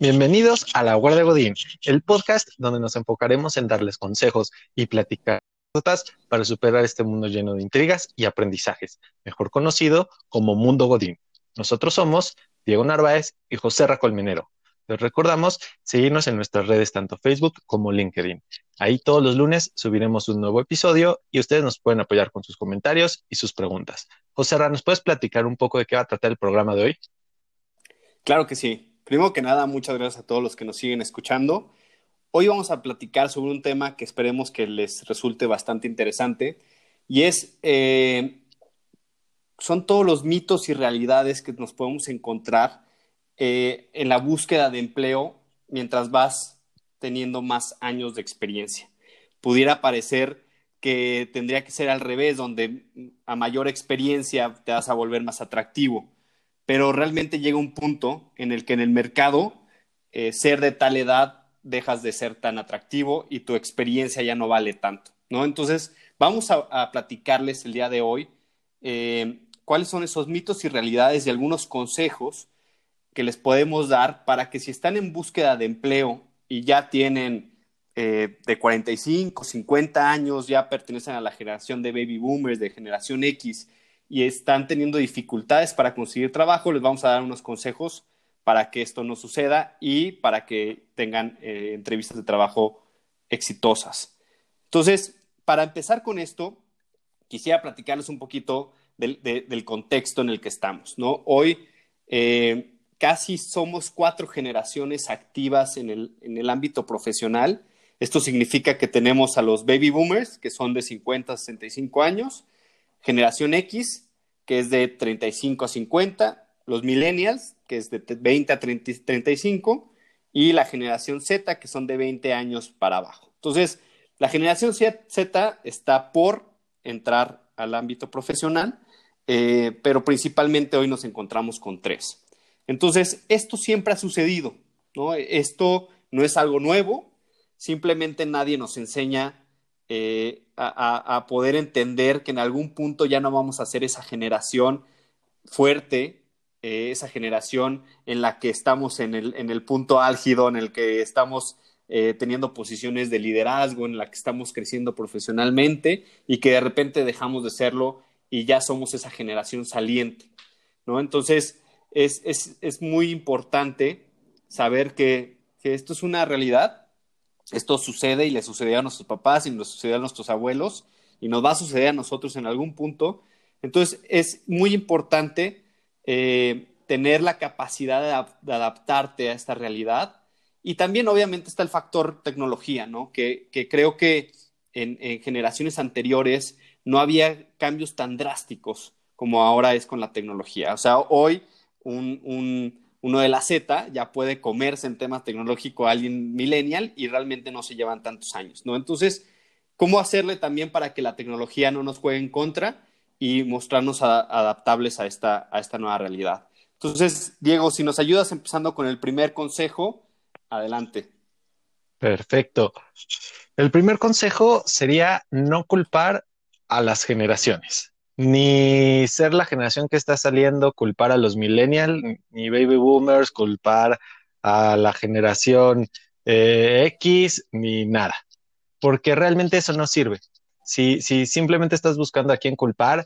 Bienvenidos a La Guardia Godín, el podcast donde nos enfocaremos en darles consejos y platicar para superar este mundo lleno de intrigas y aprendizajes, mejor conocido como Mundo Godín. Nosotros somos Diego Narváez y José Racolmenero. Les recordamos seguirnos en nuestras redes tanto Facebook como LinkedIn. Ahí todos los lunes subiremos un nuevo episodio y ustedes nos pueden apoyar con sus comentarios y sus preguntas. José Ra, ¿nos puedes platicar un poco de qué va a tratar el programa de hoy? Claro que sí. Primero que nada, muchas gracias a todos los que nos siguen escuchando. Hoy vamos a platicar sobre un tema que esperemos que les resulte bastante interesante y es, eh, son todos los mitos y realidades que nos podemos encontrar eh, en la búsqueda de empleo mientras vas teniendo más años de experiencia. Pudiera parecer que tendría que ser al revés, donde a mayor experiencia te vas a volver más atractivo pero realmente llega un punto en el que en el mercado eh, ser de tal edad dejas de ser tan atractivo y tu experiencia ya no vale tanto, ¿no? Entonces, vamos a, platicarles el día de hoy eh, cuáles son esos mitos y realidades y algunos consejos que les podemos dar para que si están en búsqueda de empleo y ya tienen eh, de 45, 50 años, ya pertenecen a la generación de baby boomers, de generación X, y están teniendo dificultades para conseguir trabajo, les vamos a dar unos consejos para que esto no suceda y para que tengan eh, entrevistas de trabajo exitosas. Entonces, para empezar con esto, quisiera platicarles un poquito del, contexto en el que estamos. ¿no? Hoy eh, casi somos cuatro generaciones activas en el, en el ámbito profesional. Esto significa que tenemos a los baby boomers, que son de 50 a 65 años, generación X, que es de 35 a 50, los millennials, que es de 20 a 35, y la generación Z, que son de 20 años para abajo. Entonces, la generación Z está por entrar al ámbito profesional, eh, pero principalmente hoy nos encontramos con tres. Entonces, esto siempre ha sucedido, ¿no? Esto no es algo nuevo, simplemente nadie nos enseña eh, a, poder entender que en algún punto ya no vamos a ser esa generación fuerte, eh, esa generación en la que estamos en el, en el, punto álgido, en el que estamos eh, teniendo posiciones de liderazgo, en la que estamos creciendo profesionalmente y que de repente dejamos de serlo y ya somos esa generación saliente. ¿no? Entonces, es, es, es muy importante saber que, que esto es una realidad esto sucede y le sucedió a nuestros papás y nos sucedió a nuestros abuelos y nos va a suceder a nosotros en algún punto. Entonces es muy importante eh, tener la capacidad de, adaptarte a esta realidad. Y también obviamente está el factor tecnología, ¿no? Que, creo que en, generaciones anteriores no había cambios tan drásticos como ahora es con la tecnología. O sea, hoy un uno de la Z ya puede comerse en temas tecnológicos a alguien millennial y realmente no se llevan tantos años, ¿no? Entonces, ¿cómo hacerle también para que la tecnología no nos juegue en contra y mostrarnos adaptables a esta, a esta nueva realidad? Entonces, Diego, si nos ayudas empezando con el primer consejo, adelante. Perfecto. El primer consejo sería no culpar a las generaciones ni ser la generación que está saliendo, culpar a los millennials, ni baby boomers, culpar a la generación eh, X, ni nada, porque realmente eso no sirve. Si, si simplemente estás buscando a quién culpar,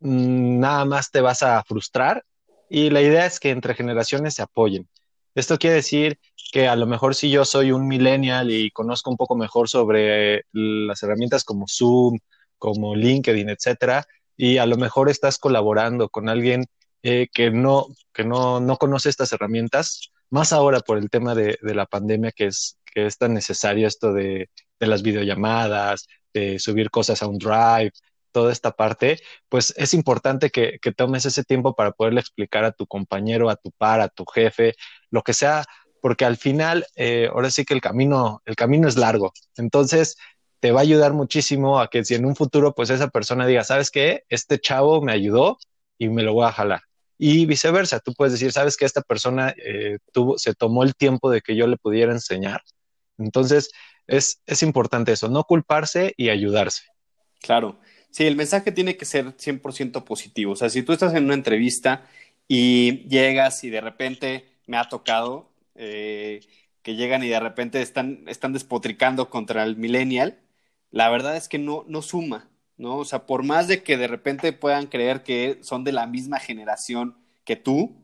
mm, nada más te vas a frustrar y la idea es que entre generaciones se apoyen. Esto quiere decir que a lo mejor si yo soy un millennial y conozco un poco mejor sobre las herramientas como Zoom, como LinkedIn, etcétera, y a lo mejor estás colaborando con alguien eh, que, no, que no, no, conoce estas herramientas, más ahora por el tema de, de la pandemia que es, que es tan necesario esto de, de, las videollamadas, de subir cosas a un drive, toda esta parte, pues es importante que, que tomes ese tiempo para poderle explicar a tu compañero, a tu par, a tu jefe, lo que sea, porque al final, eh, ahora sí que el camino, el camino es largo. Entonces, te va a ayudar muchísimo a que si en un futuro pues esa persona diga, ¿sabes qué? Este chavo me ayudó y me lo voy a jalar. Y viceversa, tú puedes decir, ¿sabes qué? Esta persona eh, tuvo, se tomó el tiempo de que yo le pudiera enseñar. Entonces, es, es importante eso, no culparse y ayudarse. Claro, sí, el mensaje tiene que ser 100% positivo. O sea, si tú estás en una entrevista y llegas y de repente me ha tocado eh, que llegan y de repente están, están despotricando contra el millennial, la verdad es que no, no suma, ¿no? O sea, por más de que de repente puedan creer que son de la misma generación que tú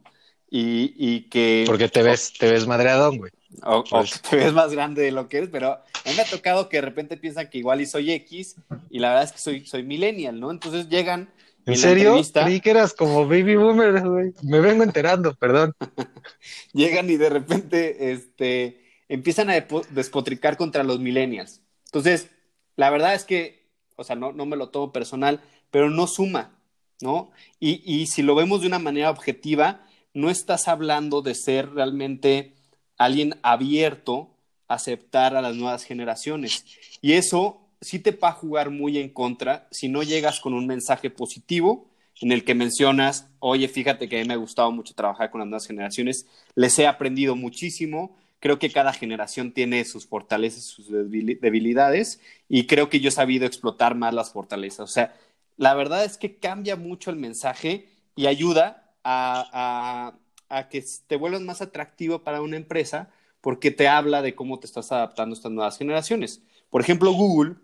y, y que... Porque te ves, te ves madreadón, güey. O, pues te ves más grande de lo que eres, pero a mí me ha tocado que de repente piensan que igual y soy X y la verdad es que soy, soy millennial, ¿no? Entonces llegan ¿En, serio? Entrevista... Creí que eras como baby boomer, güey. Me vengo enterando, perdón. Llegan y de repente este, empiezan a despotricar contra los millennials. Entonces, la verdad es que, o sea, no, no me lo tomo personal, pero no suma, ¿no? Y, y si lo vemos de una manera objetiva, no estás hablando de ser realmente alguien abierto a aceptar a las nuevas generaciones. Y eso sí te va a jugar muy en contra si no llegas con un mensaje positivo en el que mencionas, oye, fíjate que a mí me ha gustado mucho trabajar con las nuevas generaciones, les he aprendido muchísimo, creo que cada generación tiene sus fortalezas, sus debilidades, y creo que yo he sabido explotar más las fortalezas. O sea, la verdad es que cambia mucho el mensaje y ayuda a, a, a que te vuelvas más atractivo para una empresa porque te habla de cómo te estás adaptando a estas nuevas generaciones. Por ejemplo, Google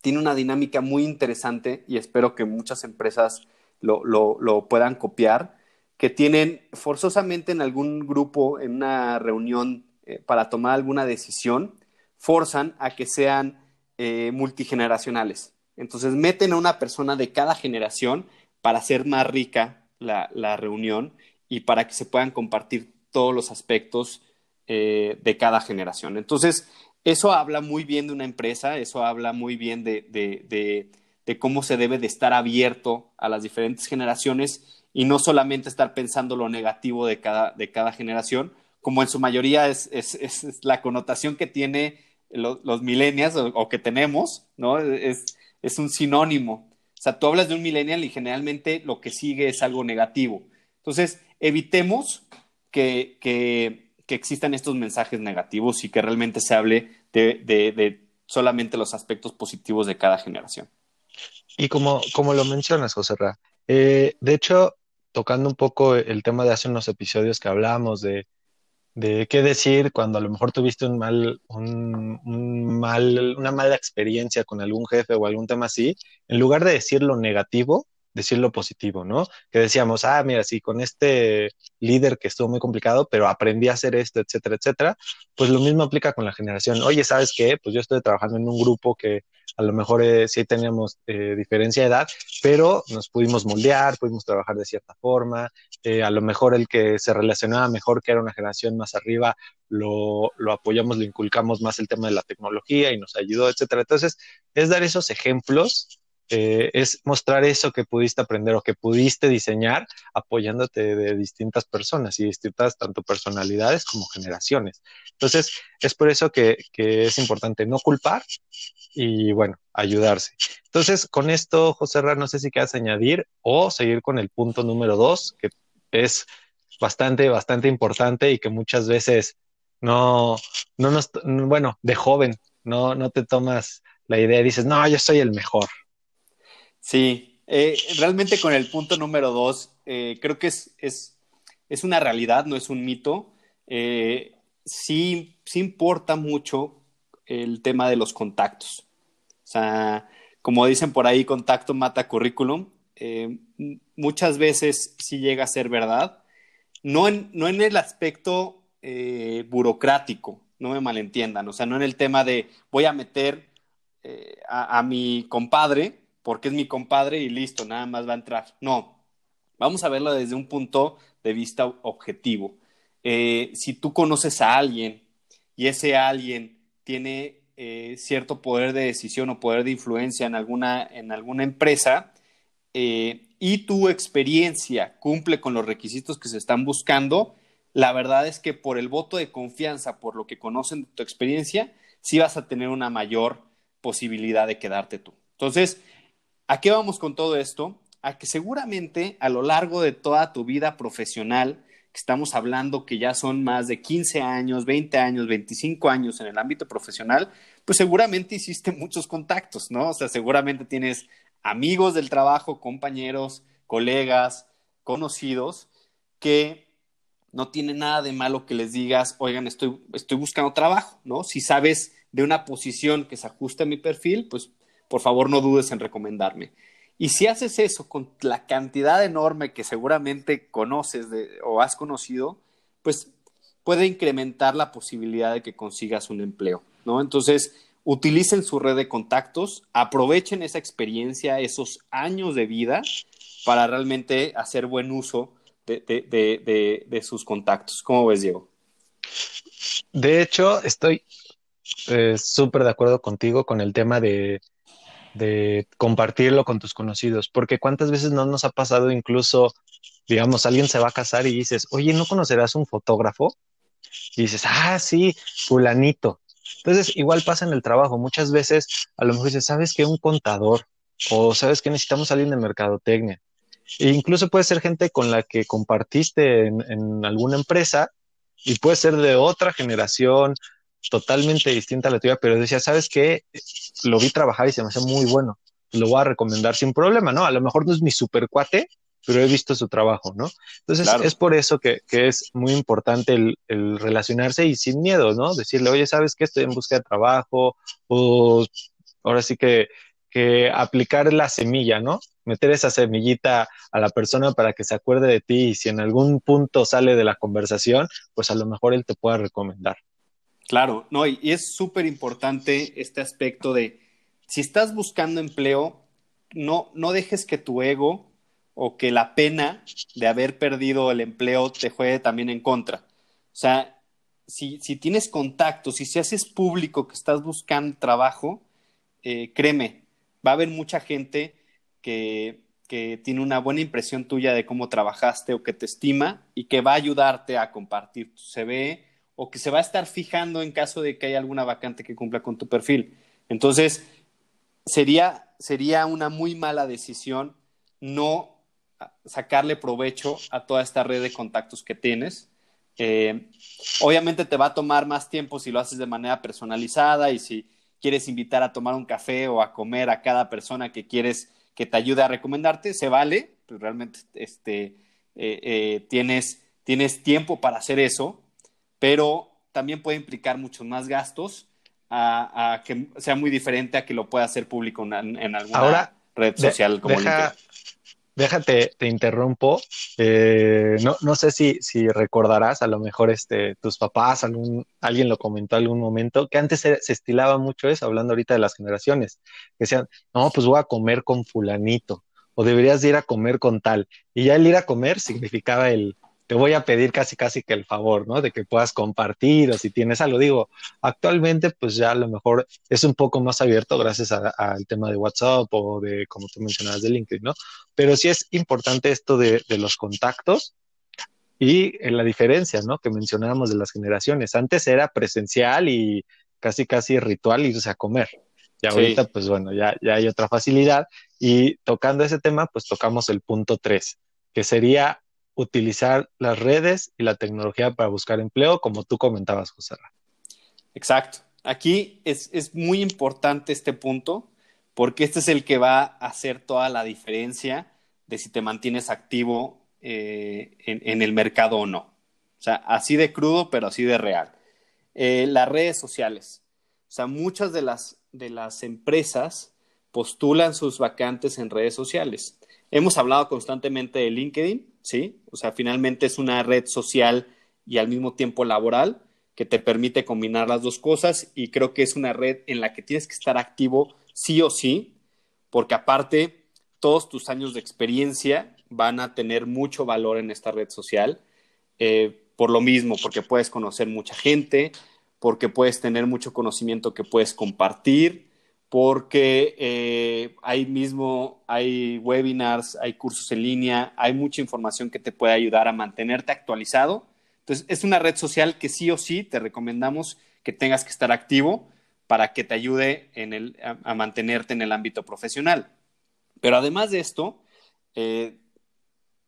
tiene una dinámica muy interesante y espero que muchas empresas lo, lo, lo, puedan copiar, que tienen forzosamente en algún grupo, en una reunión eh, para tomar alguna decisión, forzan a que sean eh, multigeneracionales. Entonces meten a una persona de cada generación para hacer más rica la, la reunión y para que se puedan compartir todos los aspectos eh, de cada generación. Entonces, eso habla muy bien de una empresa, eso habla muy bien de, de, de, cómo se debe de estar abierto a las diferentes generaciones y no solamente estar pensando lo negativo de cada, de cada generación, como en su mayoría es, es, es la connotación que tiene lo, los millennials o, o, que tenemos, ¿no? Es, es un sinónimo. O sea, tú hablas de un millennial y generalmente lo que sigue es algo negativo. Entonces, evitemos que, que que existan estos mensajes negativos y que realmente se hable de, de, de solamente los aspectos positivos de cada generación. Y como, como lo mencionas, José Ra, eh, de hecho, tocando un poco el tema de hace unos episodios que hablábamos de, de qué decir cuando a lo mejor tuviste un mal, un, mal, una mala experiencia con algún jefe o algún tema así, en lugar de decir lo negativo, decir lo positivo, ¿no? Que decíamos, ah, mira, sí, con este líder que estuvo muy complicado, pero aprendí a hacer esto, etcétera, etcétera, pues lo mismo aplica con la generación. Oye, ¿sabes qué? Pues yo estoy trabajando en un grupo que a lo mejor eh, sí teníamos eh, diferencia de edad, pero nos pudimos moldear, pudimos trabajar de cierta forma, eh, a lo mejor el que se relacionaba mejor, que era una generación más arriba, lo, lo apoyamos, lo inculcamos más el tema de la tecnología y nos ayudó, etcétera. Entonces, es dar esos ejemplos eh, es mostrar eso que pudiste aprender o que pudiste diseñar apoyándote de distintas personas y distintas tanto personalidades como generaciones. Entonces, es por eso que, es importante no culpar y, bueno, ayudarse. Entonces, con esto, José Ra, no sé si quieras añadir o seguir con el punto número dos, que es bastante, bastante importante y que muchas veces no, no nos, bueno, de joven, no, no te tomas la idea y dices, no, yo soy el mejor, Sí, eh, realmente con el punto número dos, eh, creo que es, es, es, una realidad, no es un mito. Eh, sí, sí importa mucho el tema de los contactos. O sea, como dicen por ahí, contacto mata currículum. Muchas veces sí llega a ser verdad. No en, no en el aspecto burocrático, no me malentiendan. O sea, no en el tema de voy a meter a mi compadre porque es mi compadre y listo, nada más va a entrar. No, vamos a verlo desde un punto de vista objetivo. Eh, si tú conoces a alguien y ese alguien tiene eh, cierto poder de decisión o poder de influencia en alguna, en alguna empresa eh, y tu experiencia cumple con los requisitos que se están buscando, la verdad es que por el voto de confianza, por lo que conocen de tu experiencia, sí vas a tener una mayor posibilidad de quedarte tú. Entonces, ¿A qué vamos con todo esto? A que seguramente a lo largo de toda tu vida profesional, que estamos hablando que ya son más de 15 años, 20 años, 25 años en el ámbito profesional, pues seguramente hiciste muchos contactos, ¿no? O sea, seguramente tienes amigos del trabajo, compañeros, colegas, conocidos, que no tiene nada de malo que les digas, oigan, estoy, estoy buscando trabajo, ¿no? Si sabes de una posición que se ajuste a mi perfil, pues por favor no dudes en recomendarme. Y si haces eso con la cantidad enorme que seguramente conoces o has conocido, pues puede incrementar la posibilidad de que consigas un empleo, ¿no? Entonces, utilicen su red de contactos, aprovechen esa experiencia, esos años de vida para realmente hacer buen uso de, sus contactos. ¿Cómo ves, Diego? De hecho, estoy eh, súper de acuerdo contigo con el tema de, de compartirlo con tus conocidos, porque cuántas veces no nos ha pasado incluso, digamos, alguien se va a casar y dices, oye, ¿no conocerás un fotógrafo? Y dices, ah, sí, fulanito. Entonces, igual pasa en el trabajo. Muchas veces a lo mejor dices, ¿sabes qué? Un contador o sabes que necesitamos alguien de mercadotecnia. E incluso puede ser gente con la que compartiste en, alguna empresa y puede ser de otra generación totalmente distinta a la tuya, pero decía, ¿sabes qué? Lo vi trabajar y se me hace muy bueno. Lo voy a recomendar sin problema, ¿no? A lo mejor no es mi super cuate, pero he visto su trabajo, ¿no? Entonces es por eso que, es muy importante el, el, relacionarse y sin miedo, ¿no? Decirle, oye, ¿sabes qué? Estoy en busca de trabajo o ahora sí que que aplicar la semilla, ¿no? Meter esa semillita a la persona para que se acuerde de ti y si en algún punto sale de la conversación, pues a lo mejor él te pueda recomendar. Claro, no, y es súper importante este aspecto de si estás buscando empleo, no, no dejes que tu ego o que la pena de haber perdido el empleo te juegue también en contra. O sea, si, si tienes contactos, si se haces público que estás buscando trabajo, eh, créeme, va a haber mucha gente que, tiene una buena impresión tuya de cómo trabajaste o que te estima y que va a ayudarte a compartir tu CV o que se va a estar fijando en caso de que haya alguna vacante que cumpla con tu perfil. Entonces, sería, sería una muy mala decisión no sacarle provecho a toda esta red de contactos que tienes. Eh, obviamente te va a tomar más tiempo si lo haces de manera personalizada y si quieres invitar a tomar un café o a comer a cada persona que quieres que te ayude a recomendarte, se vale, pues realmente este, eh, eh, tienes, tienes tiempo para hacer eso, pero también puede implicar muchos más gastos a, que sea muy diferente a que lo pueda hacer público en, alguna red social como deja, déjate, te interrumpo. Eh, no, no sé si, si recordarás, a lo mejor este, tus papás, algún, alguien lo comentó algún momento, que antes se, estilaba mucho eso, hablando ahorita de las generaciones, que decían, no, pues voy a comer con fulanito, o deberías ir a comer con tal. Y ya el ir a comer significaba el, te voy a pedir casi casi que el favor, ¿no? De que puedas compartir o si tienes algo. Digo, actualmente pues ya a lo mejor es un poco más abierto gracias al tema de WhatsApp o de, como tú mencionabas, de LinkedIn, ¿no? Pero sí es importante esto de, los contactos y en la diferencia, ¿no? Que mencionábamos de las generaciones. Antes era presencial y casi casi ritual irse a comer. Y ahorita, pues bueno, ya, ya hay otra facilidad. Y tocando ese tema, pues tocamos el punto tres, que sería utilizar las redes y la tecnología para buscar empleo, como tú comentabas, José. Exacto. Aquí es, muy importante este punto, porque este es el que va a hacer toda la diferencia de si te mantienes activo eh, en, el mercado o no. O sea, así de crudo, pero así de real. Eh, las redes sociales. O sea, muchas de las, de las empresas postulan sus vacantes en redes sociales. Hemos hablado constantemente de LinkedIn, ¿sí? O sea, finalmente es una red social y al mismo tiempo laboral que te permite combinar las dos cosas y creo que es una red en la que tienes que estar activo sí o sí, porque aparte todos tus años de experiencia van a tener mucho valor en esta red social, eh, por lo mismo, porque puedes conocer mucha gente, porque puedes tener mucho conocimiento que puedes compartir, porque eh, mismo hay webinars, hay cursos en línea, hay mucha información que te puede ayudar a mantenerte actualizado. Entonces, es una red social que sí o sí te recomendamos que tengas que estar activo para que te ayude a, mantenerte en el ámbito profesional. Pero además de esto, eh,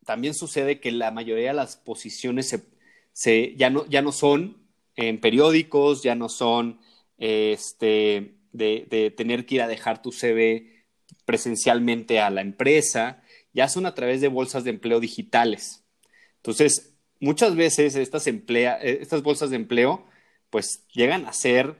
también sucede que la mayoría de las posiciones ya, no, ya no son en periódicos, ya no son este, de, tener que ir a dejar tu CV presencialmente a la empresa, ya son a través de bolsas de empleo digitales. Entonces, muchas veces estas, emplea, eh, estas bolsas de empleo pues llegan a ser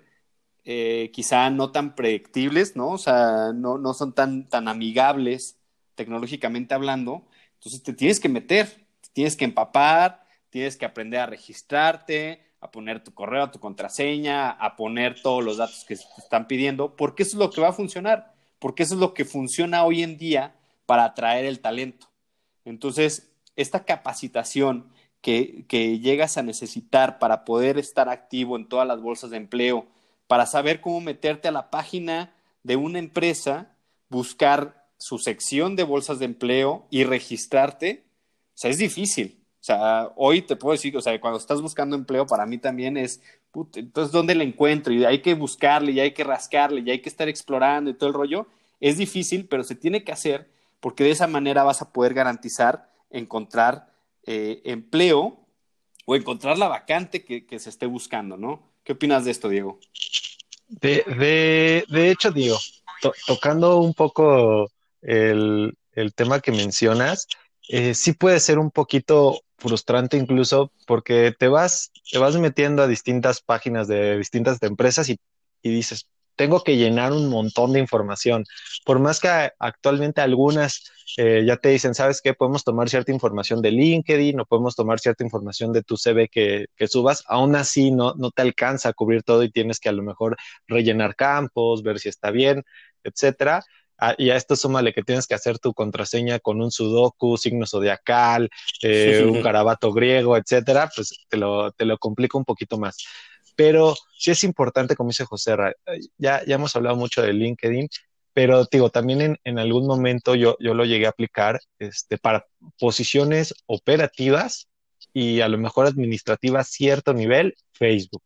eh, quizá no tan predictibles, ¿no? O sea, no, no son tan, tan amigables tecnológicamente hablando. Entonces te tienes que meter, te tienes que empapar, tienes que aprender a registrarte, a poner tu correo, tu contraseña, a poner todos los datos que te están pidiendo, porque eso es lo que va a funcionar, porque eso es lo que funciona hoy en día para atraer el talento. Entonces, esta capacitación que, que llegas a necesitar para poder estar activo en todas las bolsas de empleo, para saber cómo meterte a la página de una empresa, buscar su sección de bolsas de empleo y registrarte, o sea, es difícil. O sea, hoy te puedo decir, o sea, cuando estás buscando empleo, para mí también es, entonces, ¿dónde le encuentro? Y hay que buscarle, y hay que rascarle, y hay que estar explorando y todo el rollo. Es difícil, pero se tiene que hacer porque de esa manera vas a poder garantizar encontrar eh, empleo o encontrar la vacante que se esté buscando, ¿no? ¿Qué opinas de esto, Diego? De, hecho, Diego, tocando un poco el, el, tema que mencionas, eh, sí puede ser un poquito frustrante incluso porque te vas, te vas metiendo a distintas páginas de distintas empresas y, y dices, tengo que llenar un montón de información. Por más que actualmente algunas eh, ya te dicen, ¿sabes qué? Podemos tomar cierta información de LinkedIn o podemos tomar cierta información de tu CV que, que subas, aún así no, no te alcanza a cubrir todo y tienes que a lo mejor rellenar campos, ver si está bien, etcétera. Ah, y a esto súmale que tienes que hacer tu contraseña con un sudoku, signo zodiacal, eh, un garabato griego, etcétera, pues te lo, te lo complica un poquito más. Pero sí es importante, como dice José, ya, ya hemos hablado mucho de LinkedIn, pero digo, también en, en algún momento yo, yo, lo llegué a aplicar este, para posiciones operativas y a lo mejor administrativas cierto nivel, Facebook.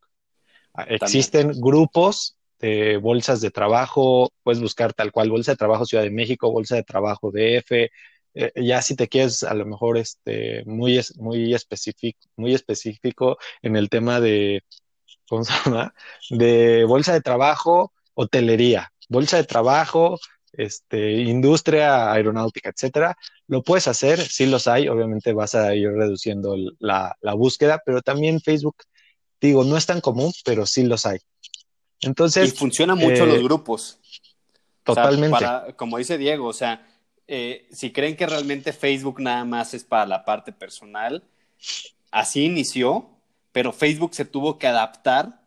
Ah, existen grupos de bolsas de trabajo, puedes buscar tal cual, Bolsa de Trabajo Ciudad de México, Bolsa de Trabajo DF, eh, ya si te quieres a lo mejor este, muy, muy, específico, muy específico en el tema de ¿cómo se llama? De bolsa de trabajo, hotelería, bolsa de trabajo, este, industria aeronáutica, etcétera. Lo puedes hacer, sí los hay, obviamente vas a ir reduciendo la, la búsqueda, pero también Facebook, digo, no es tan común, pero sí los hay. Entonces. Y funciona mucho los eh, grupos. Totalmente. como dice Diego, o sea, eh, si creen que realmente Facebook nada más es para la parte personal, así inició, pero Facebook se tuvo que adaptar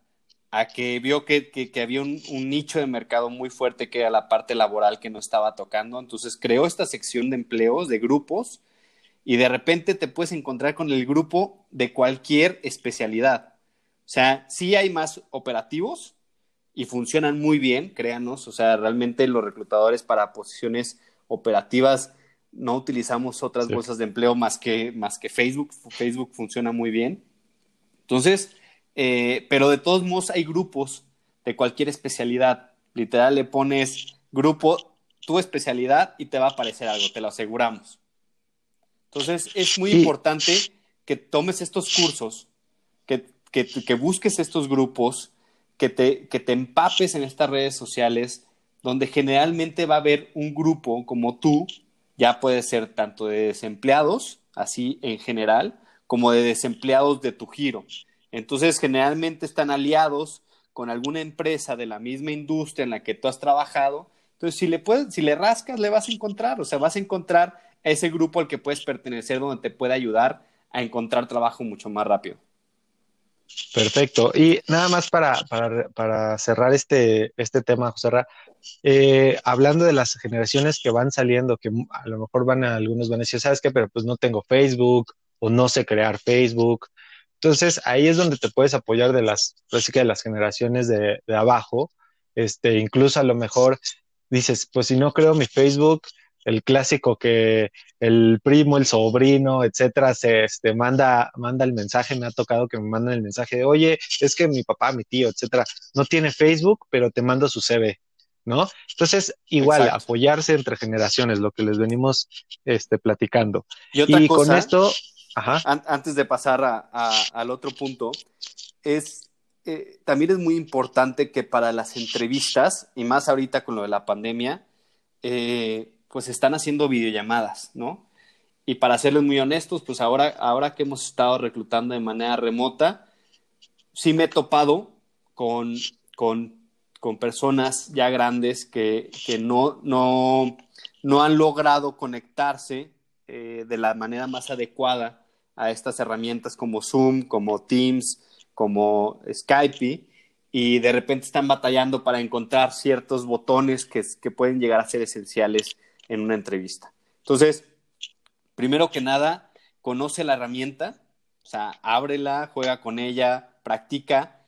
a que vio que, que, había un, un, nicho de mercado muy fuerte que era la parte laboral que no estaba tocando. Entonces creó esta sección de empleos, de grupos, y de repente te puedes encontrar con el grupo de cualquier especialidad. O sea, sí hay más operativos y funcionan muy bien, créanos. O sea, realmente los reclutadores para posiciones operativas no utilizamos otras bolsas de empleo más que, más que Facebook. Facebook funciona muy bien. Entonces, eh, pero de todos modos hay grupos de cualquier especialidad. Literal, le pones grupo, tu especialidad y te va a aparecer algo, te lo aseguramos. Entonces, es muy importante que tomes estos cursos, que, que, que busques estos grupos, que te, que te empapes en estas redes sociales, donde generalmente va a haber un grupo como tú, ya puede ser tanto de desempleados, así en general, como de desempleados de tu giro. Entonces, generalmente están aliados con alguna empresa de la misma industria en la que tú has trabajado. Entonces, si le, puedes, si le rascas, le vas a encontrar, o sea, vas a encontrar ese grupo al que puedes pertenecer donde te puede ayudar a encontrar trabajo mucho más rápido. Perfecto. Y nada más para, para, para cerrar este, este tema, José Ra, eh, hablando de las generaciones que van saliendo, que a lo mejor van a, algunos van a decir, ¿sabes qué? Pero pues no tengo Facebook, o no sé crear Facebook. Entonces ahí es donde te puedes apoyar de las, de las generaciones de, de, abajo. Este, incluso a lo mejor dices, pues si no creo mi Facebook, el clásico que el primo, el sobrino, etcétera, se este, manda, manda el mensaje, me ha tocado que me mandan el mensaje de, oye, es que mi papá, mi tío, etcétera, no tiene Facebook, pero te mando su CV, ¿no? Entonces, igual, apoyarse entre generaciones, lo que les venimos este, platicando. Y, con esto, antes de pasar al otro punto, es eh, también es muy importante que para las entrevistas, y más ahorita con lo de la pandemia, eh, pues están haciendo videollamadas, ¿no? y para serles muy honestos, pues ahora, ahora que hemos estado reclutando de manera remota, sí me he topado con, con, con personas ya grandes que, que no, no, no, han logrado conectarse eh, de la manera más adecuada a estas herramientas como Zoom, como Teams, como Skype, y de repente están batallando para encontrar ciertos botones que, que pueden llegar a ser esenciales en una entrevista. Entonces, primero que nada, conoce la herramienta, o sea, ábrela, juega con ella, practica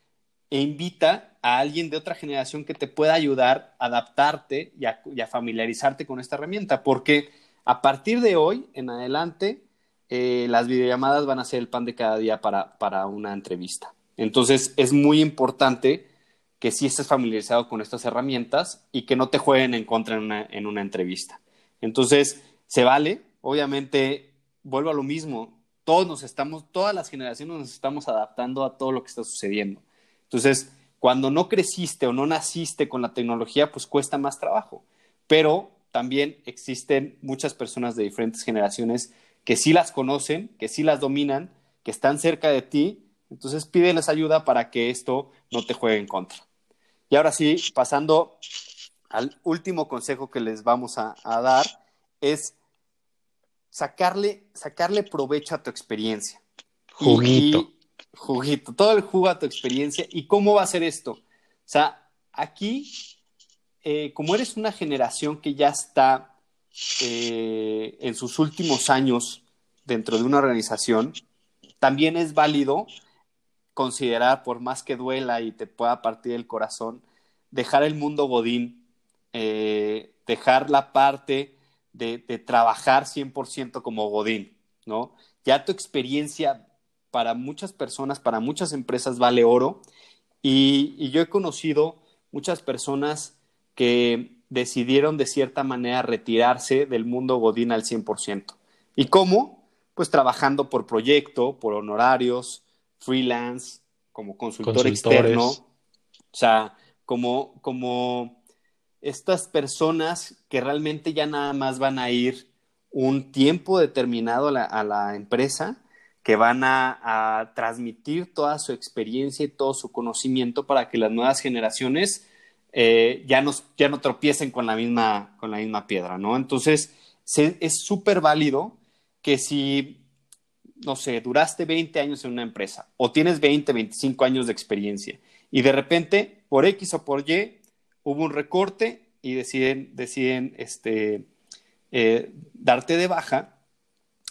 e invita a alguien de otra generación que te pueda ayudar a adaptarte y a, familiarizarte con esta herramienta, porque a partir de hoy en adelante, eh, las videollamadas van a ser el pan de cada día para, para una entrevista. Entonces, es muy importante que sí estés familiarizado con estas herramientas y que no te jueguen en contra en una, en una entrevista. Entonces, se vale, obviamente, vuelvo a lo mismo, todos nos estamos, todas las generaciones nos estamos adaptando a todo lo que está sucediendo. Entonces, cuando no creciste o no naciste con la tecnología, pues cuesta más trabajo. Pero también existen muchas personas de diferentes generaciones que sí las conocen, que sí las dominan, que están cerca de ti. Entonces, pídeles ayuda para que esto no te juegue en contra. Y ahora sí, pasando al último consejo que les vamos a, a dar, es sacarle, sacarle provecho a tu experiencia. Juguito. juguito, todo el jugo a tu experiencia. ¿Y cómo va a ser esto? O sea, aquí, eh, como eres una generación que ya está eh, en sus últimos años dentro de una organización, también es válido considerar, por más que duela y te pueda partir el corazón, dejar el mundo godín, eh, dejar la parte de, trabajar 100% como Godín, ¿no? Ya tu experiencia para muchas personas, para muchas empresas vale oro y, yo he conocido muchas personas que decidieron de cierta manera retirarse del mundo Godín al 100%. ¿Y cómo? Pues trabajando por proyecto, por honorarios, freelance, como consultor externo, o sea, como, como estas personas que realmente ya nada más van a ir un tiempo determinado a la, empresa, que van a, transmitir toda su experiencia y todo su conocimiento para que las nuevas generaciones eh, ya, ya no tropiecen con la misma, con la misma piedra, ¿no? Entonces, es súper válido que si, no sé, duraste 20 años en una empresa o tienes 20, 25 años de experiencia y de repente, por X o por Y, hubo un recorte y deciden, deciden este, eh, darte de baja,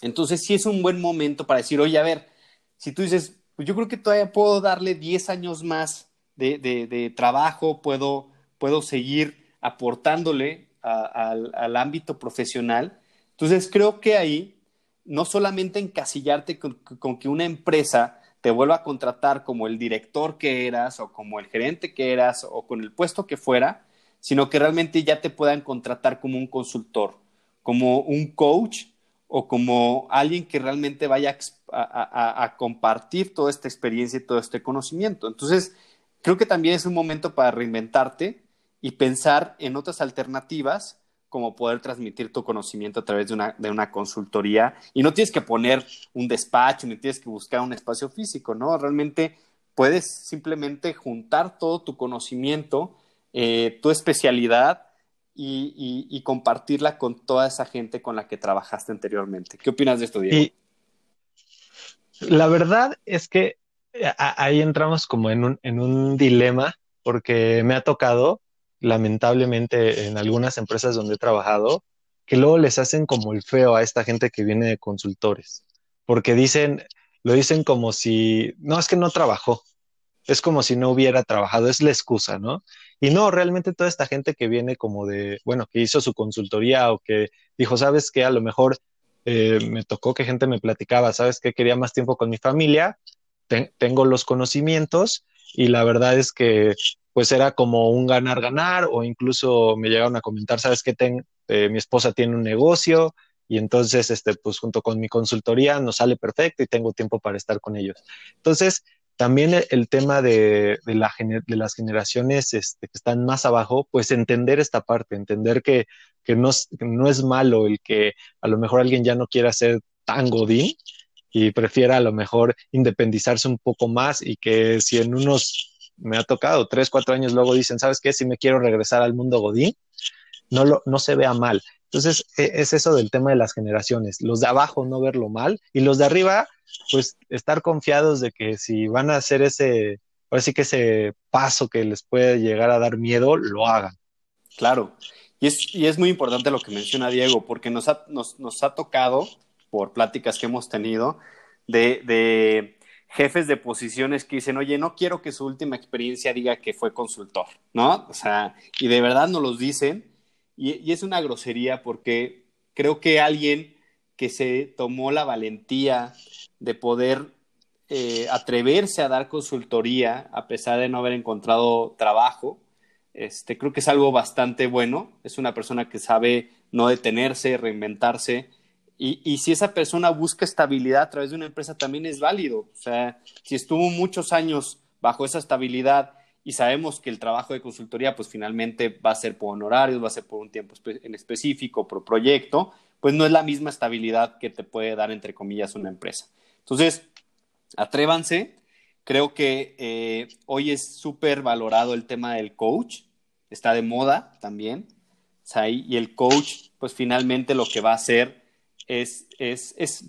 entonces sí es un buen momento para decir, oye, a ver, si tú dices, pues yo creo que todavía puedo darle 10 años más de, trabajo, puedo, puedo seguir aportándole al, ámbito profesional. Entonces creo que ahí no solamente encasillarte con, que una empresa te vuelva a contratar como el director que eras o como el gerente que eras o con el puesto que fuera, sino que realmente ya te puedan contratar como un consultor, como un coach o como alguien que realmente vaya a, compartir toda esta experiencia y todo este conocimiento. Entonces, creo que también es un momento para reinventarte y pensar en otras alternativas como poder transmitir tu conocimiento a través de una, de una consultoría. Y no tienes que poner un despacho, ni tienes que buscar un espacio físico, ¿no? Realmente puedes simplemente juntar todo tu conocimiento, eh, tu especialidad y, compartirla con toda esa gente con la que trabajaste anteriormente. ¿Qué opinas de esto, Diego? la verdad es que eh, ahí entramos como en un, en un dilema, porque me ha tocado lamentablemente en algunas empresas donde he trabajado, que luego les hacen como el feo a esta gente que viene de consultores, porque dicen, lo dicen como si, no, es que no trabajó, es como si no hubiera trabajado, es la excusa, ¿no? Y no, realmente toda esta gente que viene como de, bueno, que hizo su consultoría o que dijo, sabes que a lo mejor eh, me tocó que gente me platicaba, sabes que quería más tiempo con mi familia, tengo los conocimientos y la verdad es que pues era como un ganar-ganar o incluso me llegaron a comentar, sabes que eh, mi esposa tiene un negocio y entonces, este, pues junto con mi consultoría nos sale perfecto y tengo tiempo para estar con ellos. Entonces, también el, tema de, la, de las generaciones este, que están más abajo, pues entender esta parte, entender que, no, no, es malo el que a lo mejor alguien ya no quiera ser tan godín y prefiera a lo mejor independizarse un poco más y que si en unos, me ha tocado, tres, cuatro años luego dicen, ¿sabes qué? Si me quiero regresar al mundo godín, no, lo, no se vea mal. Entonces, e, es eso del tema de las generaciones. Los de abajo no verlo mal y los de arriba, pues estar confiados de que si van a hacer ese, ahora sí que ese paso que les puede llegar a dar miedo, lo hagan. Claro. Y es, y es muy importante lo que menciona Diego, porque nos ha, nos, nos ha tocado por pláticas que hemos tenido, de, jefes de posiciones que dicen, oye, no quiero que su última experiencia diga que fue consultor, ¿no? O sea, y de verdad nos los dicen, y, es una grosería porque creo que alguien que se tomó la valentía de poder eh, atreverse a dar consultoría a pesar de no haber encontrado trabajo, este, creo que es algo bastante bueno. Es una persona que sabe no detenerse, reinventarse y, si esa persona busca estabilidad a través de una empresa, también es válido. O sea, si estuvo muchos años bajo esa estabilidad y sabemos que el trabajo de consultoría, pues finalmente va a ser por honorarios, va a ser por un tiempo en específico, por proyecto, pues no es la misma estabilidad que te puede dar, entre comillas, una empresa. Entonces, atrévanse. Creo que eh, hoy es súper valorado el tema del coach. Está de moda también. y el coach, pues finalmente lo que va a hacer es, es, es,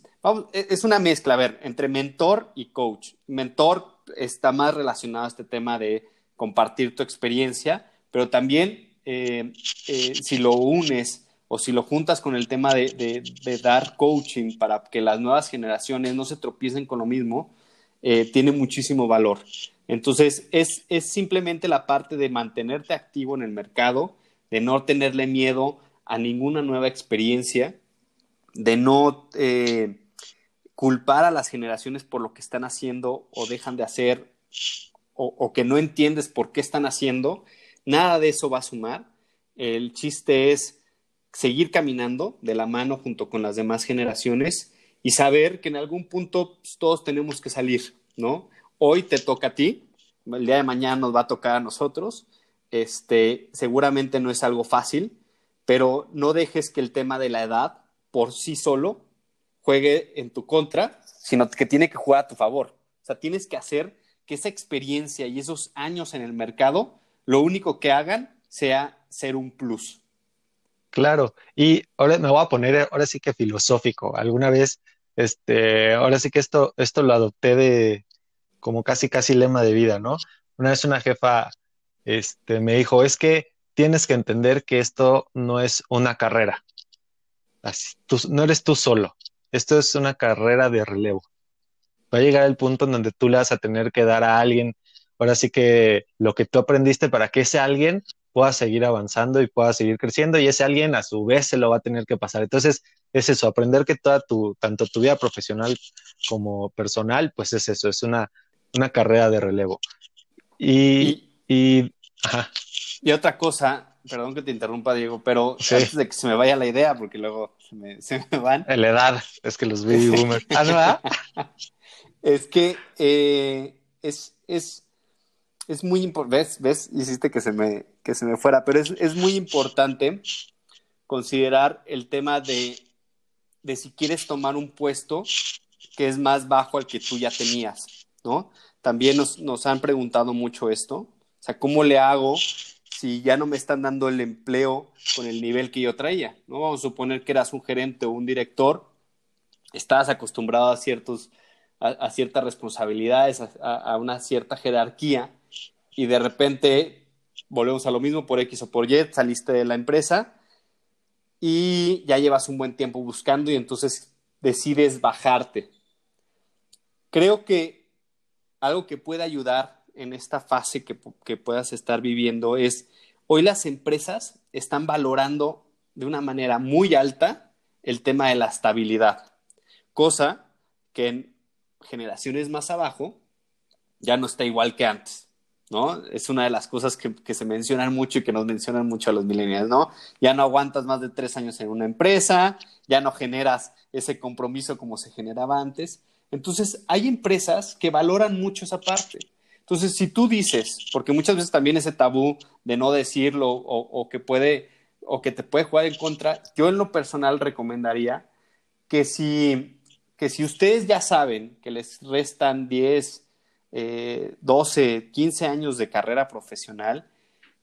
es una mezcla, a ver, entre mentor y coach. Mentor está más relacionado a este tema de compartir tu experiencia, pero también eh, eh, si lo unes o si lo juntas con el tema de, dar coaching para que las nuevas generaciones no se tropiecen con lo mismo, eh, tiene muchísimo valor. Entonces, es, es simplemente la parte de mantenerte activo en el mercado, de no tenerle miedo a ninguna nueva experiencia de no eh, culpar a las generaciones por lo que están haciendo o dejan de hacer o, que no entiendes por qué están haciendo, nada de eso va a sumar. El chiste es seguir caminando de la mano junto con las demás generaciones y saber que en algún punto pues, todos tenemos que salir, ¿no? Hoy te toca a ti, el día de mañana nos va a tocar a nosotros. Este, seguramente no es algo fácil, pero no dejes que el tema de la edad por sí solo juegue en tu contra, sino que tiene que jugar a tu favor. O sea, tienes que hacer que esa experiencia y esos años en el mercado, lo único que hagan sea ser un plus. Claro, y ahora me voy a poner, ahora sí que filosófico. Alguna vez, este, ahora sí que esto, esto lo adopté de como casi, casi lema de vida, ¿no? Una vez una jefa, este, me dijo, es que tienes que entender que esto no es una carrera, no eres tú solo. Esto es una carrera de relevo. Va a llegar el punto en donde tú le vas a tener que dar a alguien, ahora sí que lo que tú aprendiste para que ese alguien pueda seguir avanzando y pueda seguir creciendo y ese alguien a su vez se lo va a tener que pasar. Entonces, es eso, aprender que toda tu, tanto tu vida profesional como personal, pues es eso, es una, una carrera de relevo. Y, y, y otra cosa, perdón que te interrumpa, Diego, pero antes de que se me vaya la idea, porque luego se me, se me van. La edad, es que los baby boomers. ¿Ah, es que eh, es, es, es muy importante, ¿ves? ¿Ves? Hiciste que se me, que se me fuera, pero es, es muy importante considerar el tema de, de si quieres tomar un puesto que es más bajo al que tú ya tenías, ¿no? También nos, nos han preguntado mucho esto, o sea, ¿cómo le hago si ya no me están dando el empleo con el nivel que yo traía, ¿no? Vamos a suponer que eras un gerente o un director, estabas acostumbrado a, ciertos, a, ciertas responsabilidades, a, una cierta jerarquía, y de repente volvemos a lo mismo por X o por Y, saliste de la empresa y ya llevas un buen tiempo buscando y entonces decides bajarte. Creo que algo que puede ayudar en esta fase que, que puedas estar viviendo es, hoy las empresas están valorando de una manera muy alta el tema de la estabilidad, cosa que en generaciones más abajo ya no está igual que antes, ¿no? Es una de las cosas que, que, se mencionan mucho y que nos mencionan mucho a los millennials, ¿no? Ya no aguantas más de tres años en una empresa, ya no generas ese compromiso como se generaba antes. Entonces, hay empresas que valoran mucho esa parte. Entonces, si tú dices, porque muchas veces también ese tabú de no decirlo o, que puede o que te puede jugar en contra, yo en lo personal recomendaría que si, que si ustedes ya saben que les restan 10, 12, 15 años de carrera profesional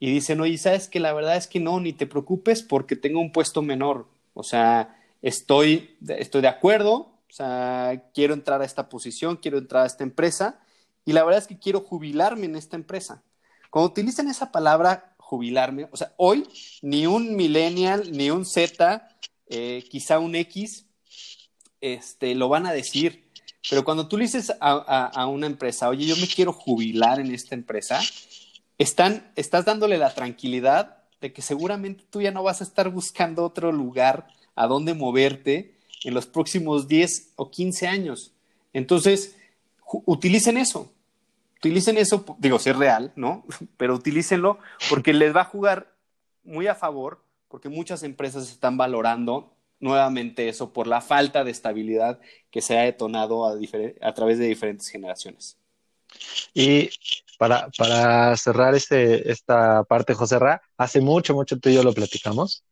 y dicen, oye, sabes que la verdad es que no, ni te preocupes porque tengo un puesto menor. O sea, estoy, estoy de acuerdo, o sea, quiero entrar a esta posición, quiero entrar a esta empresa y la verdad es que quiero jubilarme en esta empresa. Cuando utilizan esa palabra jubilarme, o sea, hoy ni un millennial, ni un Z, eh, quizá un X, este, lo van a decir. Pero cuando tú le dices a, una empresa, oye, yo me quiero jubilar en esta empresa, están, estás dándole la tranquilidad de que seguramente tú ya no vas a estar buscando otro lugar a donde moverte en los próximos 10 o 15 años. Entonces, utilicen eso. Utilicen eso, digo, si es real, ¿no? Pero utilícenlo porque les va a jugar muy a favor, porque muchas empresas están valorando nuevamente eso por la falta de estabilidad que se ha detonado a, a través de diferentes generaciones. Y para, para cerrar este, esta parte, José Ra, hace mucho, mucho tú y yo lo platicamos,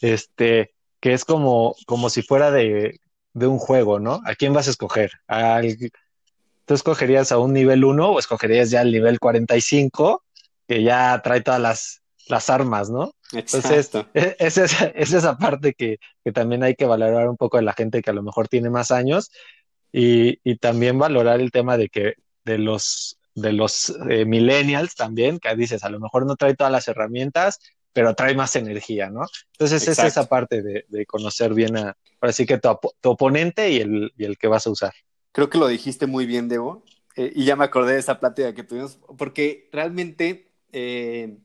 este, que es como, como si fuera de, de un juego, ¿no? ¿A quién vas a escoger? ¿Al, ¿Tú escogerías a un nivel 1 o escogerías ya el nivel 45, que ya trae todas las, las armas, ¿no? Entonces, e, es, es, esa parte que, también hay que valorar un poco de la gente que a lo mejor tiene más años y, también valorar el tema de que de los, de los eh, millennials también, que dices, a lo mejor no trae todas las herramientas, pero trae más energía, ¿no? Entonces es esa parte de, conocer bien a, ahora sí que tu, oponente y el, y el, que vas a usar. Creo que lo dijiste muy bien, Debo, eh, y ya me acordé de esa plática que tuvimos, porque realmente... Eh,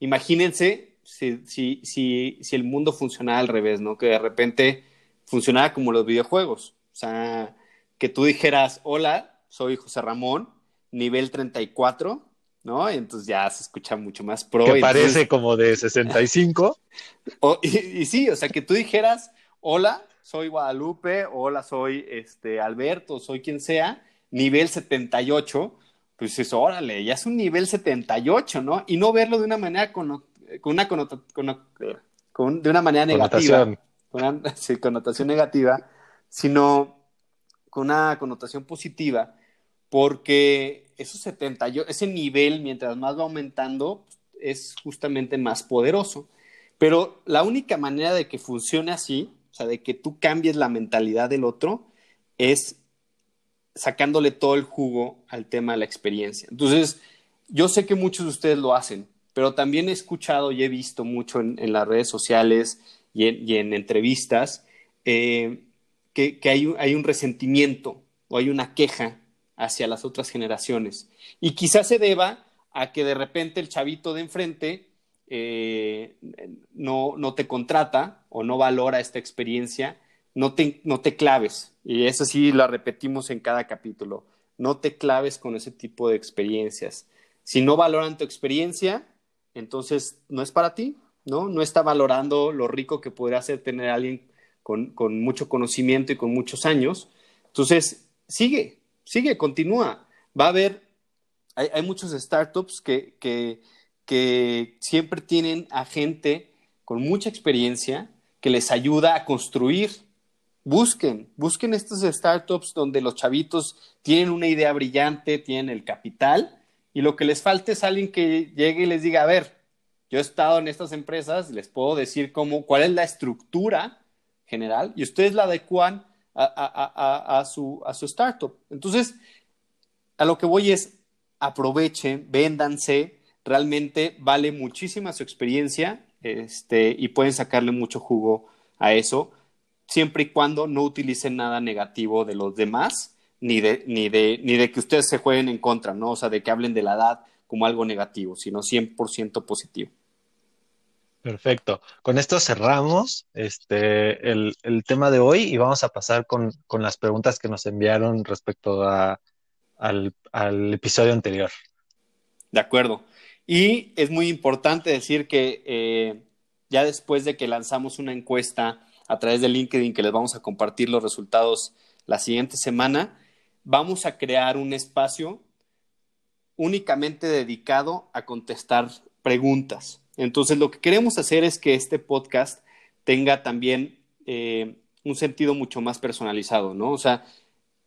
imagínense si, si, si, si, el mundo funcionara al revés, ¿no? Que de repente funcionara como los videojuegos. O sea, que tú dijeras, hola, soy José Ramón, nivel 34, ¿no? Y entonces ya se escucha mucho más pro. Que parece como de 65. y, y, sí, o sea, que tú dijeras, hola, soy Guadalupe, hola, soy este, Alberto, soy quien sea, nivel 78 pues eso, órale, ya es un nivel 78, ¿no? Y no verlo de una manera con, con una con, de una manera negativa, con una sí, connotación negativa, sino con una connotación positiva, porque esos 78, ese nivel, mientras más va aumentando, es justamente más poderoso. Pero la única manera de que funcione así, o sea, de que tú cambies la mentalidad del otro, es sacándole todo el jugo al tema de la experiencia. Entonces, yo sé que muchos de ustedes lo hacen, pero también he escuchado y he visto mucho en, las redes sociales y en, entrevistas eh, que, hay, un resentimiento o hay una queja hacia las otras generaciones. Y quizás se deba a que de repente el chavito de enfrente eh, no, no te contrata o no valora esta experiencia no te, no te claves, y eso sí lo repetimos en cada capítulo, no te claves con ese tipo de experiencias. Si no valoran tu experiencia, entonces no es para ti, ¿no? No está valorando lo rico que podría ser tener alguien con, con mucho conocimiento y con muchos años. Entonces, sigue, sigue, continúa. Va a haber, hay, hay muchos startups que, que, que siempre tienen a gente con mucha experiencia que les ayuda a construir busquen, busquen estos startups donde los chavitos tienen una idea brillante, tienen el capital y lo que les falta es alguien que llegue y les diga, a ver, yo he estado en estas empresas, les puedo decir cómo, cuál es la estructura general y ustedes la adecuan a, su, a su startup. Entonces, a lo que voy es, aprovechen, véndanse, realmente vale muchísima su experiencia este, y pueden sacarle mucho jugo a eso siempre y cuando no utilicen nada negativo de los demás, ni de, ni de, ni de que ustedes se jueguen en contra, ¿no? O sea, de que hablen de la edad como algo negativo, sino 100% positivo. Perfecto. Con esto cerramos este, el, tema de hoy y vamos a pasar con, las preguntas que nos enviaron respecto a, al, episodio anterior. De acuerdo. Y es muy importante decir que eh, ya después de que lanzamos una encuesta a través de LinkedIn que les vamos a compartir los resultados la siguiente semana. vamos a crear un espacio únicamente dedicado a contestar preguntas. Entonces, lo que queremos hacer es que este podcast tenga también eh, un sentido mucho más personalizado, ¿no? O sea,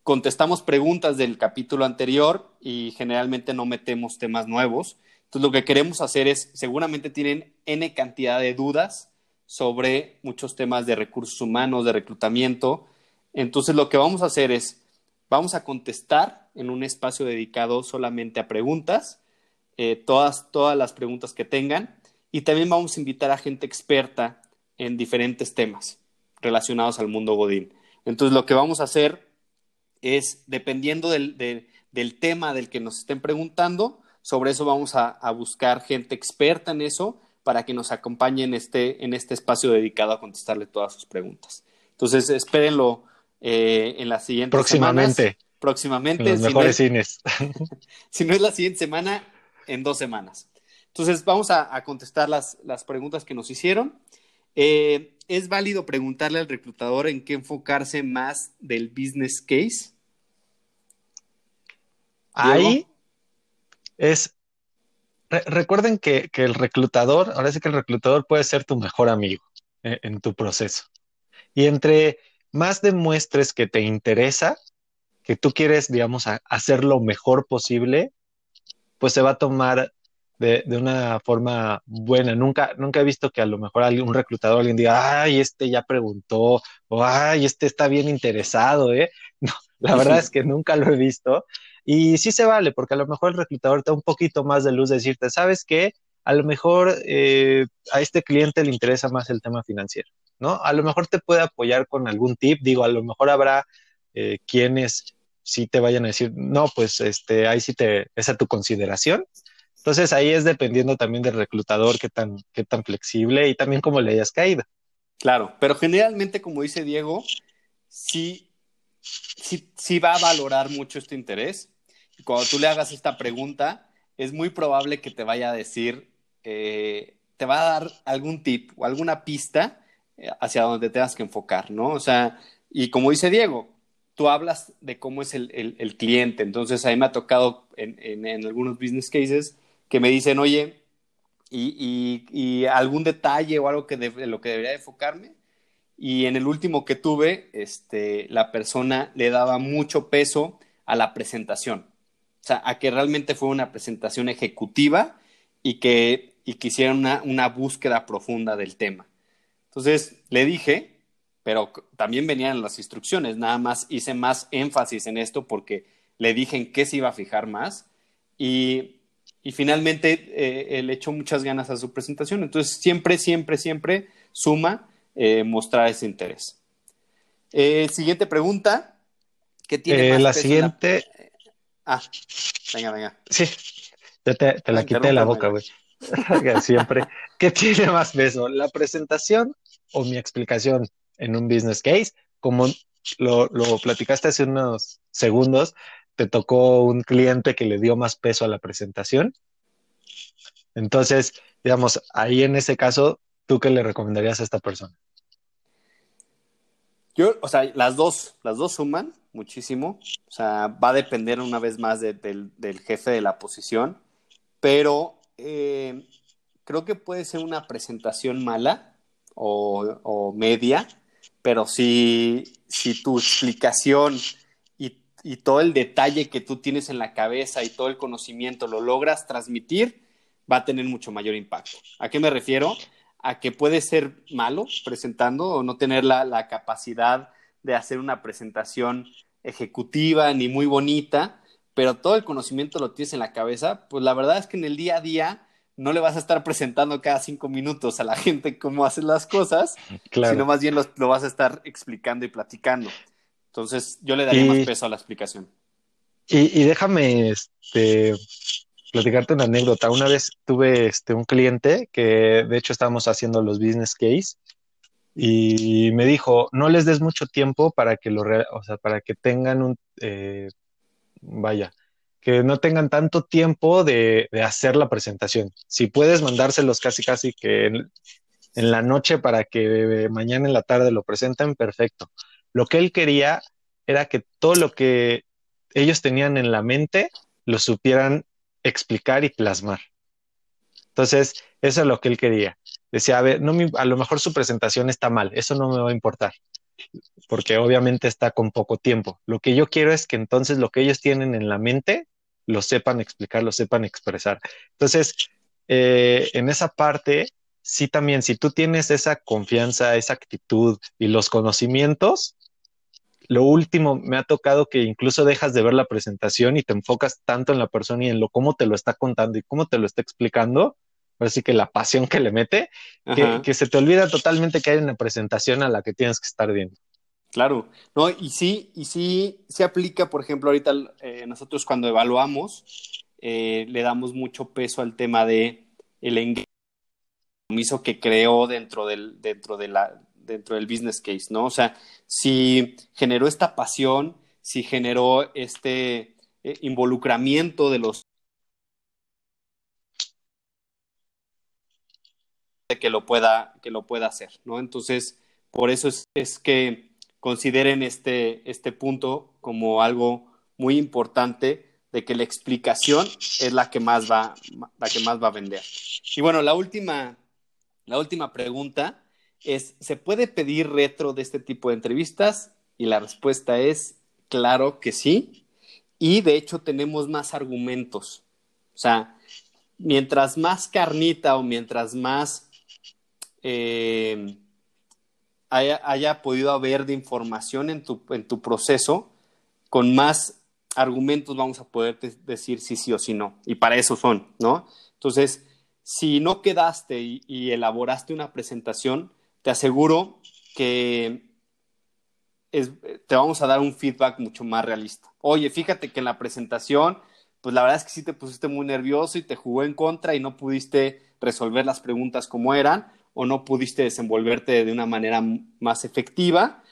contestamos preguntas del capítulo anterior y generalmente no metemos temas nuevos. Entonces, lo que queremos hacer es, seguramente tienen N cantidad de dudas sobre muchos temas de recursos humanos, de reclutamiento. Entonces, lo que vamos a hacer es, vamos a contestar en un espacio dedicado solamente a preguntas, eh, todas, todas las preguntas que tengan, y también vamos a invitar a gente experta en diferentes temas relacionados al mundo Godín. Entonces, lo que vamos a hacer es, dependiendo del, tema del que nos estén preguntando, sobre eso vamos a, buscar gente experta en eso para que nos acompañe en este, en este espacio dedicado a contestarle todas sus preguntas. Entonces, espérenlo eh, en la siguiente Próximamente. Próximamente. los mejores cines. si no es la siguiente semana, en dos semanas. Entonces, vamos a, contestar las, las preguntas que nos hicieron. Eh, ¿Es válido preguntarle al reclutador en qué enfocarse más del business case? Ahí es. recuerden que, el reclutador, ahora sí que el reclutador puede ser tu mejor amigo eh, en tu proceso. Y entre más demuestres que te interesa, que tú quieres, digamos, hacer lo mejor posible, pues se va a tomar de, una forma buena. Nunca, nunca he visto que a lo mejor un reclutador alguien diga, ay, este ya preguntó, o ay, este está bien interesado, ¿eh? No, la verdad es que nunca lo he visto. Y sí se vale, porque a lo mejor el reclutador te da un poquito más de luz de decirte, ¿sabes qué? A lo mejor eh, a este cliente le interesa más el tema financiero, ¿no? A lo mejor te puede apoyar con algún tip, digo, a lo mejor habrá eh, quienes sí te vayan a decir, no, pues este, ahí sí te, es a tu consideración, entonces ahí es dependiendo también del reclutador qué tan, qué tan flexible y también cómo le hayas caído. Claro, pero generalmente, como dice Diego, sí, sí, va a valorar mucho este interés. Cuando tú le hagas esta pregunta, es muy probable que te vaya a decir, eh, te va a dar algún tip o alguna pista eh, hacia donde tengas que enfocar, ¿no? O sea, y como dice Diego, tú hablas de cómo es el, cliente, entonces a mí me ha tocado en, en algunos business cases que me dicen, oye, y, algún detalle o algo que de, lo que debería enfocarme. Y en el último que tuve, este, la persona le daba mucho peso a la presentación. O sea, a que realmente fue una presentación ejecutiva y que, y hiciera una, una búsqueda profunda del tema. Entonces, le dije, pero también venían las instrucciones, nada más hice más énfasis en esto porque le dije en qué se iba a fijar más. Y y finalmente eh, le echó muchas ganas a su presentación. Entonces, siempre, siempre, siempre suma eh, mostrar ese interés. Eh, siguiente pregunta. ¿Qué tiene más la siguiente. Ah, venga, venga. Sí, te, te la quité de la boca, güey. siempre. ¿Qué tiene más peso? ¿La presentación o mi explicación en un business case? Como lo, lo platicaste hace unos segundos, te tocó un cliente que le dio más peso a la presentación. Entonces, digamos, ahí en ese caso, ¿tú qué le recomendarías a esta persona? Yo, o sea, las dos, las dos suman muchísimo. O sea, va a depender una vez más del, jefe de la posición, pero eh, creo que puede ser una presentación mala o, media, pero si, si tu explicación y todo el detalle que tú tienes en la cabeza y todo el conocimiento lo logras transmitir, va a tener mucho mayor impacto. ¿A qué me refiero? A que puede ser malo presentando o no tener la, capacidad de hacer una presentación ejecutiva ni muy bonita, pero todo el conocimiento lo tienes en la cabeza, pues la verdad es que en el día a día no le vas a estar presentando cada cinco minutos a la gente cómo haces las cosas, sino más bien lo vas a estar explicando y platicando. Entonces, yo le daría más peso a la explicación. Y, déjame este, platicarte una anécdota. Una vez tuve este, un cliente que, de hecho, estábamos haciendo los business case y me dijo, no les des mucho tiempo para que lo, o sea, para que tengan un, eh, vaya, que no tengan tanto tiempo de, hacer la presentación. Si puedes mandárselos casi, casi que en, en, la noche para que mañana en la tarde lo presenten, perfecto. Lo que él quería era que todo lo que ellos tenían en la mente lo supieran explicar y plasmar. Entonces, eso es lo que él quería. Decía, a ver, no a lo mejor su presentación está mal, eso no me va a importar, porque obviamente está con poco tiempo. Lo que yo quiero es que entonces lo que ellos tienen en la mente lo sepan explicar, lo sepan expresar. Entonces, eh, en esa parte, sí también, si tú tienes esa confianza, esa actitud y los conocimientos, lo último me ha tocado que incluso dejas de ver la presentación y te enfocas tanto en la persona y en lo cómo te lo está contando y cómo te lo está explicando, así que la pasión que le mete, que, se te olvida totalmente que hay una presentación a la que tienes que estar viendo. Claro, no, y sí, y sí se aplica, por ejemplo, ahorita eh, nosotros cuando evaluamos, eh, le damos mucho peso al tema de el compromiso que creó dentro del, dentro de la, dentro del business case, ¿no? O sea, si generó esta pasión, si generó este eh, involucramiento de los que lo pueda que lo pueda hacer, ¿no? Entonces, por eso es, que consideren este, este punto como algo muy importante de que la explicación es la que más va la que más va a vender. Y bueno, la última la última pregunta es, ¿se puede pedir retro de este tipo de entrevistas? Y la respuesta es, claro que sí. Y de hecho tenemos más argumentos. O sea, mientras más carnita o mientras más eh, haya, podido haber de información en tu, en tu proceso, con más argumentos vamos a poder decir sí, sí o sí no. Y para eso son, ¿no? Entonces, si no quedaste y elaboraste una presentación, te aseguro que te vamos a dar un feedback mucho más realista. Oye, fíjate que en la presentación, pues la verdad es que sí te pusiste muy nervioso y te jugó en contra y no pudiste resolver las preguntas como eran o no pudiste desenvolverte de una manera más efectiva,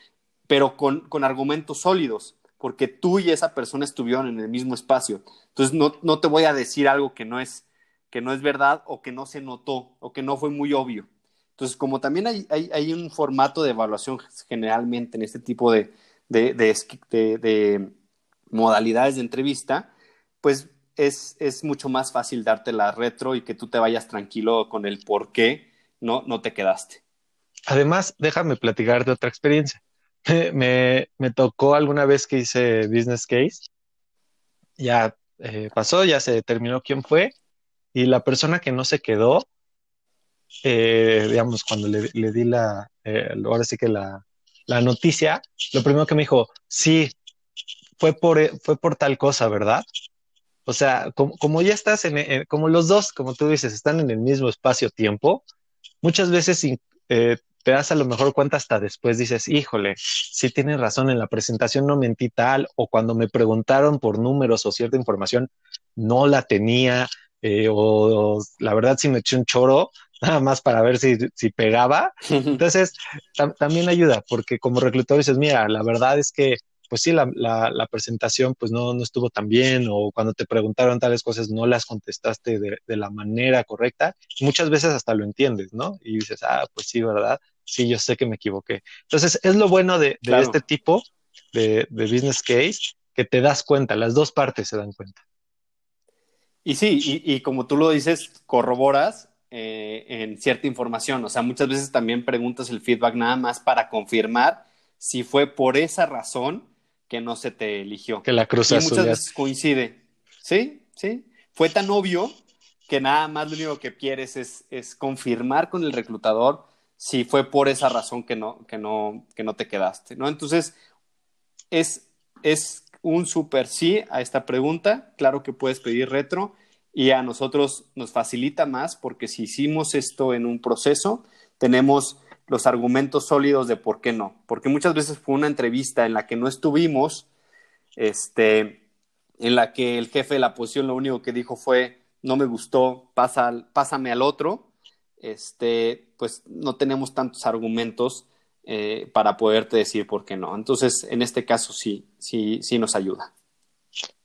pero con, con argumentos sólidos, porque tú y esa persona estuvieron en el mismo espacio. Entonces no, no te voy a decir algo que no es que no es verdad o que no se notó o que no fue muy obvio. Entonces, como también hay, un formato de evaluación generalmente en este tipo de, de, de, modalidades de entrevista, pues es, mucho más fácil darte la retro y que tú te vayas tranquilo con el por qué no, te quedaste. Además, déjame platicar de otra experiencia. Me, me tocó alguna vez que hice Business Case, ya eh, pasó, ya se determinó quién fue, y la persona que no se quedó eh, digamos, cuando le, di la, eh, ahora sí que la, la, noticia, lo primero que me dijo, sí, fue por, fue por tal cosa, ¿verdad? O sea, como, como ya estás en, como los dos, como tú dices, están en el mismo espacio-tiempo, muchas veces eh, te das a lo mejor cuenta hasta después, dices, híjole, sí tienes razón, en la presentación no mentí tal, o cuando me preguntaron por números o cierta información, no la tenía, o, la verdad sí me eché un choro, nada más para ver si, si pegaba. Entonces, también ayuda, porque como reclutador dices, mira, la verdad es que, pues sí, la, la, presentación pues no, no, estuvo tan bien o cuando te preguntaron tales cosas no las contestaste de, de, la manera correcta. Muchas veces hasta lo entiendes, ¿no? Y dices, ah, pues sí, ¿verdad? Sí, yo sé que me equivoqué. Entonces, es lo bueno de, de este tipo de, de business case, que te das cuenta, las dos partes se dan cuenta. Y sí, y, y, como tú lo dices, corroboras eh, en cierta información. O sea, muchas veces también preguntas el feedback nada más para confirmar si fue por esa razón que no se te eligió. Que la cruz Y muchas veces coincide. Sí, sí. Fue tan obvio que nada más lo único que quieres es, es confirmar con el reclutador si fue por esa razón que no, que no, que no te quedaste, ¿no? Entonces, es, es un super sí a esta pregunta. Claro que puedes pedir retro y a nosotros nos facilita más porque si hicimos esto en un proceso, tenemos los argumentos sólidos de por qué no. Porque muchas veces fue una entrevista en la que no estuvimos, este, en la que el jefe de la posición lo único que dijo fue, no me gustó, pasa, pásame al otro, este, pues no tenemos tantos argumentos eh, para poderte decir por qué no. Entonces, en este caso sí, sí, sí nos ayuda.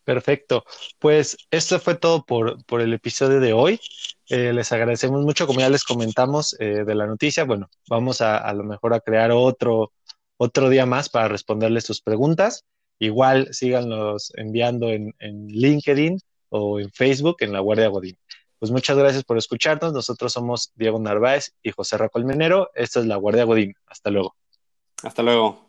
Perfecto. Pues esto fue todo por, por el episodio de hoy. Eh, les agradecemos mucho, como ya les comentamos eh, de la noticia. Bueno, vamos a, a lo mejor a crear otro, otro día más para responderles sus preguntas. igual síganos enviando en, en LinkedIn o en Facebook en la Guardia Godín. Pues muchas gracias por escucharnos. Nosotros somos Diego Narváez y José Racolmenero. Esta es la Guardia Godín. Hasta luego. Hasta luego.